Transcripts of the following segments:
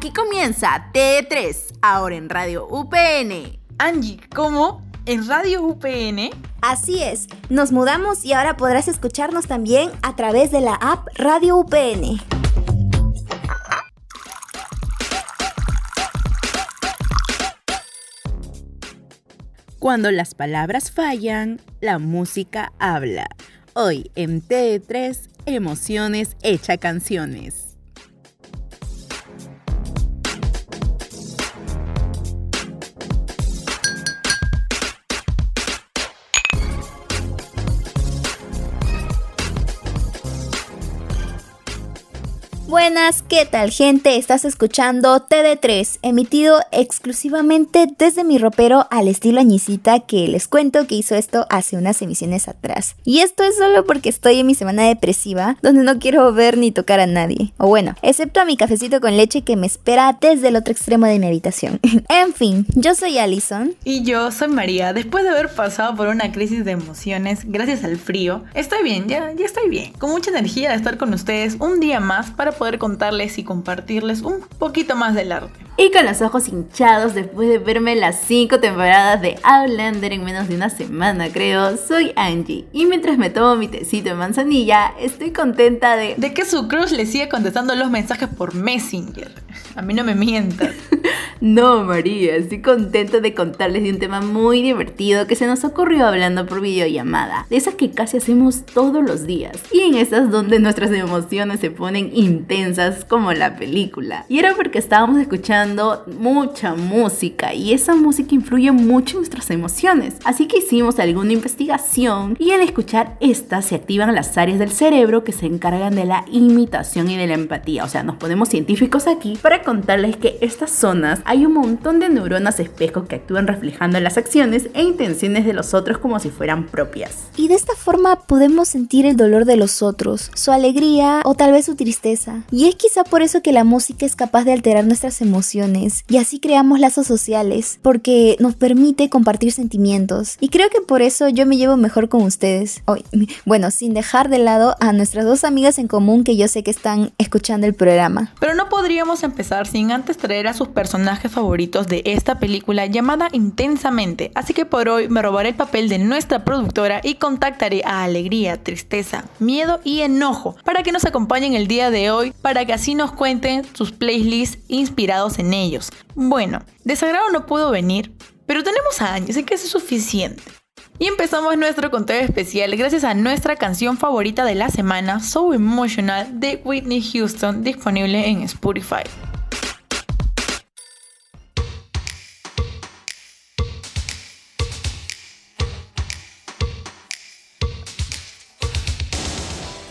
Aquí comienza T3, ahora en Radio UPN. Angie, ¿cómo? ¿En Radio UPN? Así es, nos mudamos y ahora podrás escucharnos también a través de la app Radio UPN. Cuando las palabras fallan, la música habla. Hoy en T3, Emociones Hecha Canciones. ¿Qué tal gente? Estás escuchando TD3, emitido exclusivamente desde mi ropero al estilo añicita que les cuento que hizo esto hace unas emisiones atrás. Y esto es solo porque estoy en mi semana depresiva, donde no quiero ver ni tocar a nadie. O bueno, excepto a mi cafecito con leche que me espera desde el otro extremo de mi habitación. en fin, yo soy Allison. Y yo soy María. Después de haber pasado por una crisis de emociones gracias al frío, estoy bien, ya, ya estoy bien. Con mucha energía de estar con ustedes un día más para poder contarles y compartirles un poquito más del arte. Y con los ojos hinchados después de verme las 5 temporadas de Outlander en menos de una semana, creo, soy Angie. Y mientras me tomo mi tecito de manzanilla, estoy contenta de... De que su crush le sigue contestando los mensajes por Messenger. A mí no me mientas. no, María, estoy contenta de contarles de un tema muy divertido que se nos ocurrió hablando por videollamada. De esas que casi hacemos todos los días. Y en esas donde nuestras emociones se ponen intensas como la película. Y era porque estábamos escuchando mucha música y esa música influye mucho en nuestras emociones. Así que hicimos alguna investigación y al escuchar esta se activan las áreas del cerebro que se encargan de la imitación y de la empatía. O sea, nos ponemos científicos aquí para contarles que estas zonas hay un montón de neuronas espejo que actúan reflejando las acciones e intenciones de los otros como si fueran propias. Y de esta forma podemos sentir el dolor de los otros, su alegría o tal vez su tristeza. Y es quizá por eso que la música es capaz de alterar nuestras emociones y así creamos lazos sociales, porque nos permite compartir sentimientos. Y creo que por eso yo me llevo mejor con ustedes. Bueno, sin dejar de lado a nuestras dos amigas en común que yo sé que están escuchando el programa. Pero no podríamos empezar sin antes traer a sus personajes favoritos de esta película llamada Intensamente, así que por hoy me robaré el papel de nuestra productora y contactaré a Alegría, Tristeza, Miedo y Enojo para que nos acompañen el día de hoy para que así nos cuenten sus playlists inspirados en ellos. Bueno, desagrado no pudo venir, pero tenemos a años, así que es suficiente. Y empezamos nuestro conteo especial gracias a nuestra canción favorita de la semana, So Emotional, de Whitney Houston, disponible en Spotify.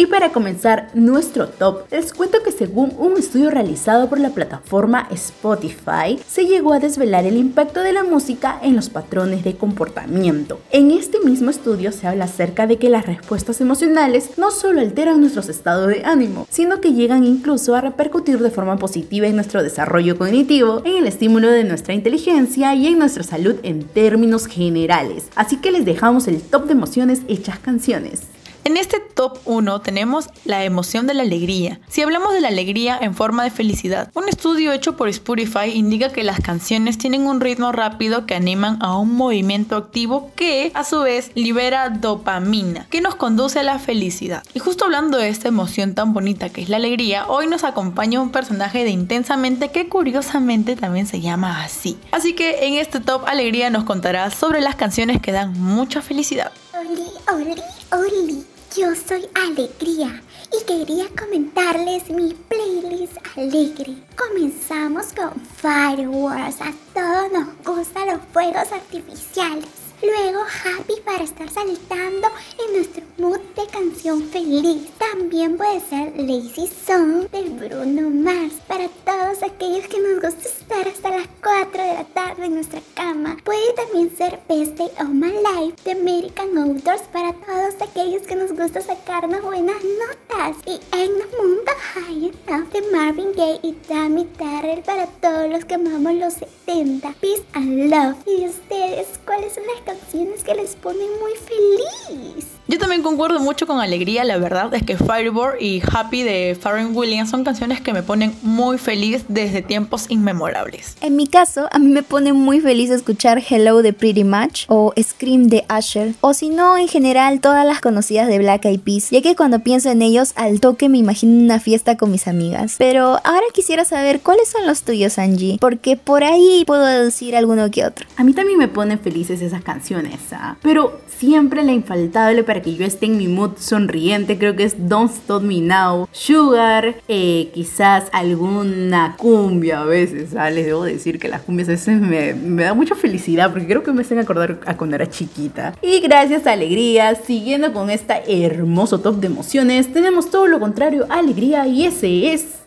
Y para comenzar nuestro top, les cuento que según un estudio realizado por la plataforma Spotify, se llegó a desvelar el impacto de la música en los patrones de comportamiento. En este mismo estudio se habla acerca de que las respuestas emocionales no solo alteran nuestros estados de ánimo, sino que llegan incluso a repercutir de forma positiva en nuestro desarrollo cognitivo, en el estímulo de nuestra inteligencia y en nuestra salud en términos generales. Así que les dejamos el top de emociones hechas canciones. En este top 1 tenemos la emoción de la alegría. Si hablamos de la alegría en forma de felicidad, un estudio hecho por Spotify indica que las canciones tienen un ritmo rápido que animan a un movimiento activo que a su vez libera dopamina, que nos conduce a la felicidad. Y justo hablando de esta emoción tan bonita que es la alegría, hoy nos acompaña un personaje de Intensamente que curiosamente también se llama así. Así que en este top alegría nos contará sobre las canciones que dan mucha felicidad. Oli, oli, oli. Yo soy Alegría y quería comentarles mi playlist alegre. Comenzamos con Fireworks. A todos nos gustan los fuegos artificiales. Luego Happy para estar saltando en nuestro mood de canción feliz. También puede ser Lazy Song de Bruno Mars para todos aquellos que nos gusta estar hasta las 4 de la tarde en nuestra cama. Puede también ser Best Day of My Life de American Outdoors para todos aquellos que nos gusta sacarnos buenas notas. Y En the the High Enough de Marvin Gaye y Tammy Terrell para todos los que amamos los 70. Peace and Love. ¿Y ustedes cuáles son las canciones que les ponen muy feliz? Yo también concuerdo mucho con Alegría, la verdad es que Firebird y Happy de Pharrell Williams son canciones que me ponen muy feliz desde tiempos inmemorables. En mi caso, a mí me pone muy feliz escuchar Hello de Pretty Much o Scream de Usher, o si no, en general todas las conocidas de Black Eyed Peas, ya que cuando pienso en ellos al toque me imagino una fiesta con mis amigas. Pero ahora quisiera saber cuáles son los tuyos, Angie, porque por ahí puedo deducir alguno que otro. A mí también me ponen felices esas canciones, ¿ah? pero siempre la infaltable para que yo esté en mi mood sonriente, creo que es Don't Stop Me Now, Sugar, eh, quizás alguna cumbia a veces, ¿ah? les debo decir que las cumbias a veces me, me da mucha felicidad porque creo que me hacen acordar a cuando era chiquita. Y gracias a Alegría, siguiendo con este hermoso top de emociones, tenemos todo lo contrario Alegría y ese es...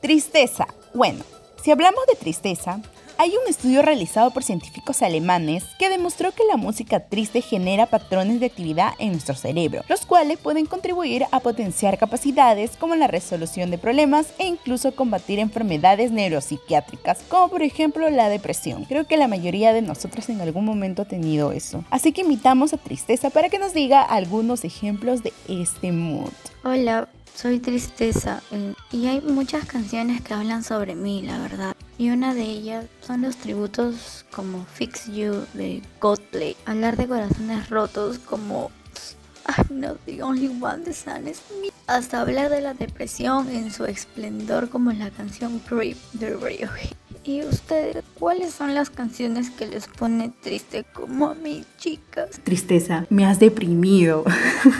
Tristeza. Bueno, si hablamos de tristeza, hay un estudio realizado por científicos alemanes que demostró que la música triste genera patrones de actividad en nuestro cerebro, los cuales pueden contribuir a potenciar capacidades como la resolución de problemas e incluso combatir enfermedades neuropsiquiátricas, como por ejemplo la depresión. Creo que la mayoría de nosotros en algún momento ha tenido eso. Así que invitamos a Tristeza para que nos diga algunos ejemplos de este mood. Hola, soy Tristeza eh, y hay muchas canciones que hablan sobre mí, la verdad. Y una de ellas son los tributos como Fix You de Godplay. Hablar de corazones rotos como I'm not the only one the sun is me. Hasta hablar de la depresión en su esplendor como la canción Creep de Radiohead. ¿Y ustedes cuáles son las canciones que les pone triste como a mí, chicas? Tristeza, me has deprimido.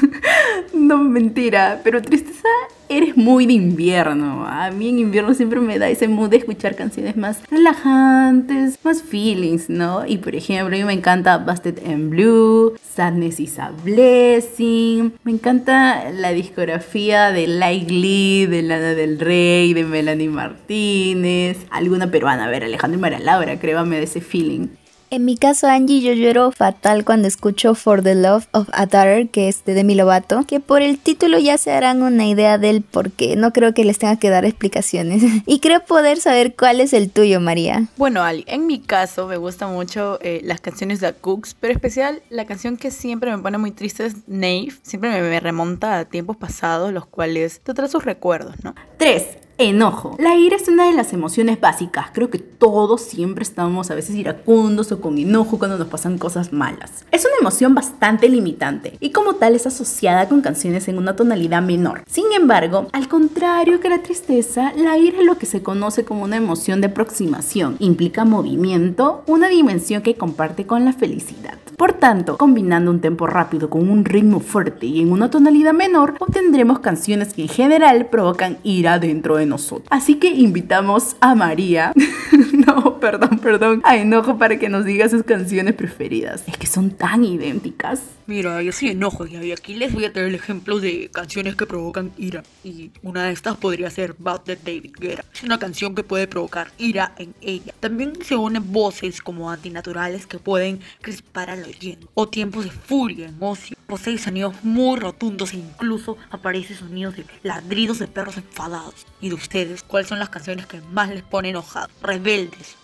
no, mentira, pero tristeza eres muy de invierno. A mí en invierno siempre me da ese mood de escuchar canciones más relajantes, más feelings, ¿no? Y por ejemplo, a mí me encanta Busted and Blue, Sadness is a Blessing. Me encanta la discografía de Lee, de Lana del Rey, de Melanie Martínez, alguna peruana, a ver, Alejandro María Laura, créame de ese feeling. En mi caso, Angie, yo lloro fatal cuando escucho For the Love of a Daughter, que es de Demi Lovato, que por el título ya se harán una idea del por qué. No creo que les tenga que dar explicaciones. y creo poder saber cuál es el tuyo, María. Bueno, Ali, en mi caso me gustan mucho eh, las canciones de Cooks, pero especial la canción que siempre me pone muy triste es Nave. Siempre me, me remonta a tiempos pasados, los cuales te trae sus recuerdos, ¿no? 3. Enojo. La ira es una de las emociones básicas. Creo que todos siempre estamos a veces iracundos o con enojo cuando nos pasan cosas malas. Es una emoción bastante limitante y como tal es asociada con canciones en una tonalidad menor. Sin embargo, al contrario que la tristeza, la ira es lo que se conoce como una emoción de aproximación. Implica movimiento, una dimensión que comparte con la felicidad. Por tanto, combinando un tempo rápido con un ritmo fuerte y en una tonalidad menor, obtendremos canciones que en general provocan ira dentro de nosotros. Así que invitamos a María, no, perdón, perdón, a Enojo para que nos diga sus canciones preferidas. Es que son tan idénticas. Mira, yo soy enojo y aquí les voy a traer el ejemplo de canciones que provocan ira. Y una de estas podría ser Bad de David Guerra. Es una canción que puede provocar ira en ella. También se unen voces como antinaturales que pueden crispar al oyente. O tiempos de furia en ocio. Posee sonidos muy rotundos e incluso aparecen sonidos de ladridos de perros enfadados. Y de ustedes, ¿cuáles son las canciones que más les ponen enojados? Rebeldes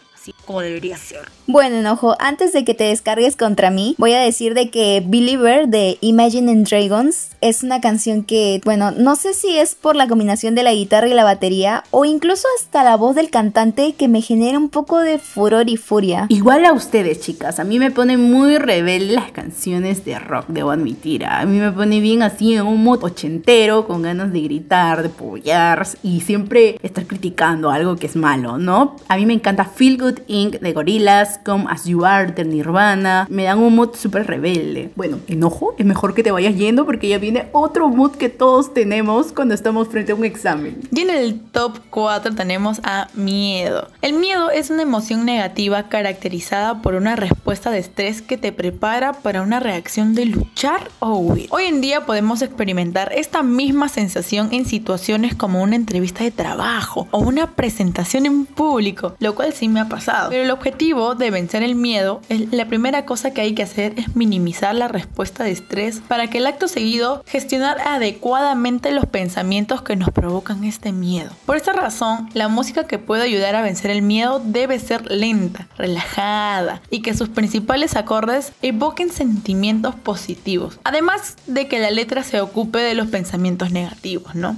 como debería ser. Bueno, enojo, antes de que te descargues contra mí, voy a decir de que Believer de Imagine Dragons es una canción que, bueno, no sé si es por la combinación de la guitarra y la batería o incluso hasta la voz del cantante que me genera un poco de furor y furia. Igual a ustedes, chicas, a mí me pone muy rebelde las canciones de rock, debo admitir. A mí me pone bien así en un mood ochentero, con ganas de gritar, de pollar y siempre estar criticando algo que es malo, ¿no? A mí me encanta Feel Good Inc. de Gorillaz, Come As You Are de Nirvana. Me dan un mood súper rebelde. Bueno, enojo, es mejor que te vayas yendo porque ya viene otro mood que todos tenemos cuando estamos frente a un examen. Y en el top 4 tenemos a miedo. El miedo es una emoción negativa caracterizada por una respuesta de estrés que te prepara para una reacción de luchar o huir. Hoy en día podemos experimentar esta misma sensación en situaciones como una entrevista de trabajo o una presentación en público, lo cual sí me ha pasado pasado. Pero el objetivo de vencer el miedo es la primera cosa que hay que hacer es minimizar la respuesta de estrés para que el acto seguido gestionar adecuadamente los pensamientos que nos provocan este miedo. Por esta razón, la música que puede ayudar a vencer el miedo debe ser lenta, relajada y que sus principales acordes evoquen sentimientos positivos. Además de que la letra se ocupe de los pensamientos negativos, ¿no?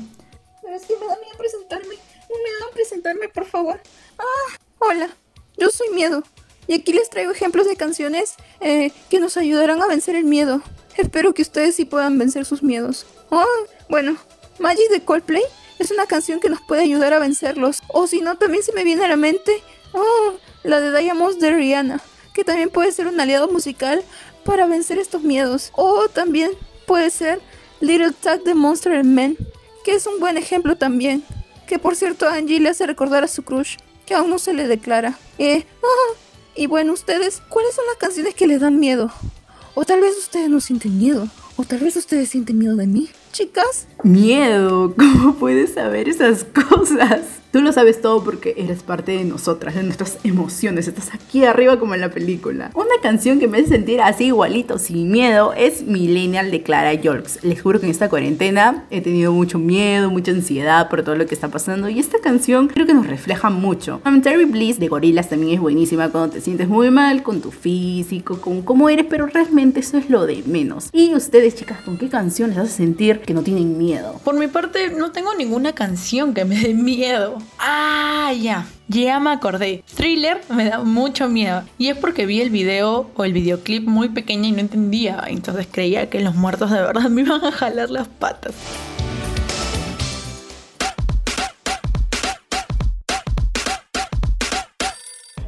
Pero es que me da miedo presentarme. No me hagan presentarme, por favor. Ah, hola. Yo soy Miedo. Y aquí les traigo ejemplos de canciones eh, que nos ayudarán a vencer el miedo. Espero que ustedes sí puedan vencer sus miedos. Oh, bueno, Magic de Coldplay es una canción que nos puede ayudar a vencerlos. O si no, también se me viene a la mente oh, la de Diamonds de Rihanna, que también puede ser un aliado musical para vencer estos miedos. O también puede ser Little Tag de Monster Men, que es un buen ejemplo también. Que por cierto Angie le hace recordar a su crush, que aún no se le declara. Eh, oh, y bueno, ustedes, ¿cuáles son las canciones que les dan miedo? O tal vez ustedes no sienten miedo. O tal vez ustedes sienten miedo de mí. Chicas. Miedo. ¿Cómo puedes saber esas cosas? Tú lo sabes todo porque eres parte de nosotras, de nuestras emociones. Estás aquí arriba como en la película. Una canción que me hace sentir así igualito, sin miedo, es Millennial de Clara Yorks. Les juro que en esta cuarentena he tenido mucho miedo, mucha ansiedad por todo lo que está pasando. Y esta canción creo que nos refleja mucho. Terry Bliss de Gorilas también es buenísima cuando te sientes muy mal con tu físico, con cómo eres, pero realmente eso es lo de menos. Y ustedes, chicas, ¿con qué canción les hace sentir que no tienen miedo? Por mi parte, no tengo ninguna canción que me dé miedo. Ah, ya. Ya me acordé. Thriller me da mucho miedo. Y es porque vi el video o el videoclip muy pequeño y no entendía. Entonces creía que los muertos de verdad me iban a jalar las patas.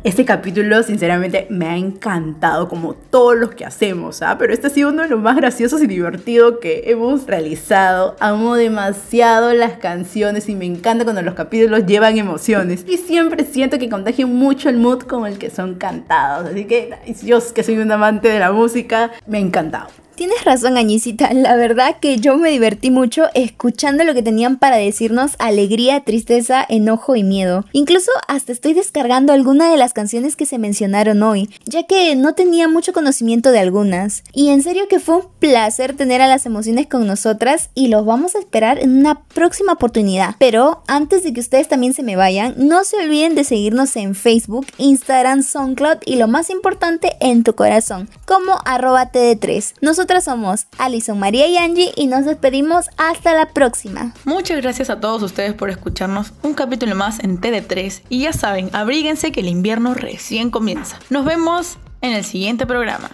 Este capítulo, sinceramente, me ha encantado, como todos los que hacemos, ¿ah? Pero este ha sido uno de los más graciosos y divertidos que hemos realizado. Amo demasiado las canciones y me encanta cuando los capítulos llevan emociones. Y siempre siento que contagian mucho el mood con el que son cantados. Así que, yo que soy un amante de la música, me ha encantado. Tienes razón, Añisita. La verdad que yo me divertí mucho escuchando lo que tenían para decirnos alegría, tristeza, enojo y miedo. Incluso hasta estoy descargando alguna de las canciones que se mencionaron hoy, ya que no tenía mucho conocimiento de algunas. Y en serio que fue un placer tener a las emociones con nosotras y los vamos a esperar en una próxima oportunidad. Pero antes de que ustedes también se me vayan, no se olviden de seguirnos en Facebook, Instagram, SoundCloud y lo más importante en tu corazón, como arroba TD3. Nosotros nosotras somos Alison, María y Angie y nos despedimos hasta la próxima. Muchas gracias a todos ustedes por escucharnos un capítulo más en TD3 y ya saben, abríguense que el invierno recién comienza. Nos vemos en el siguiente programa.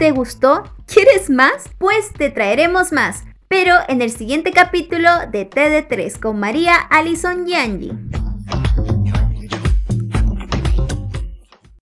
¿Te gustó? ¿Quieres más? Pues te traeremos más, pero en el siguiente capítulo de TD3 con María, Alison y Angie.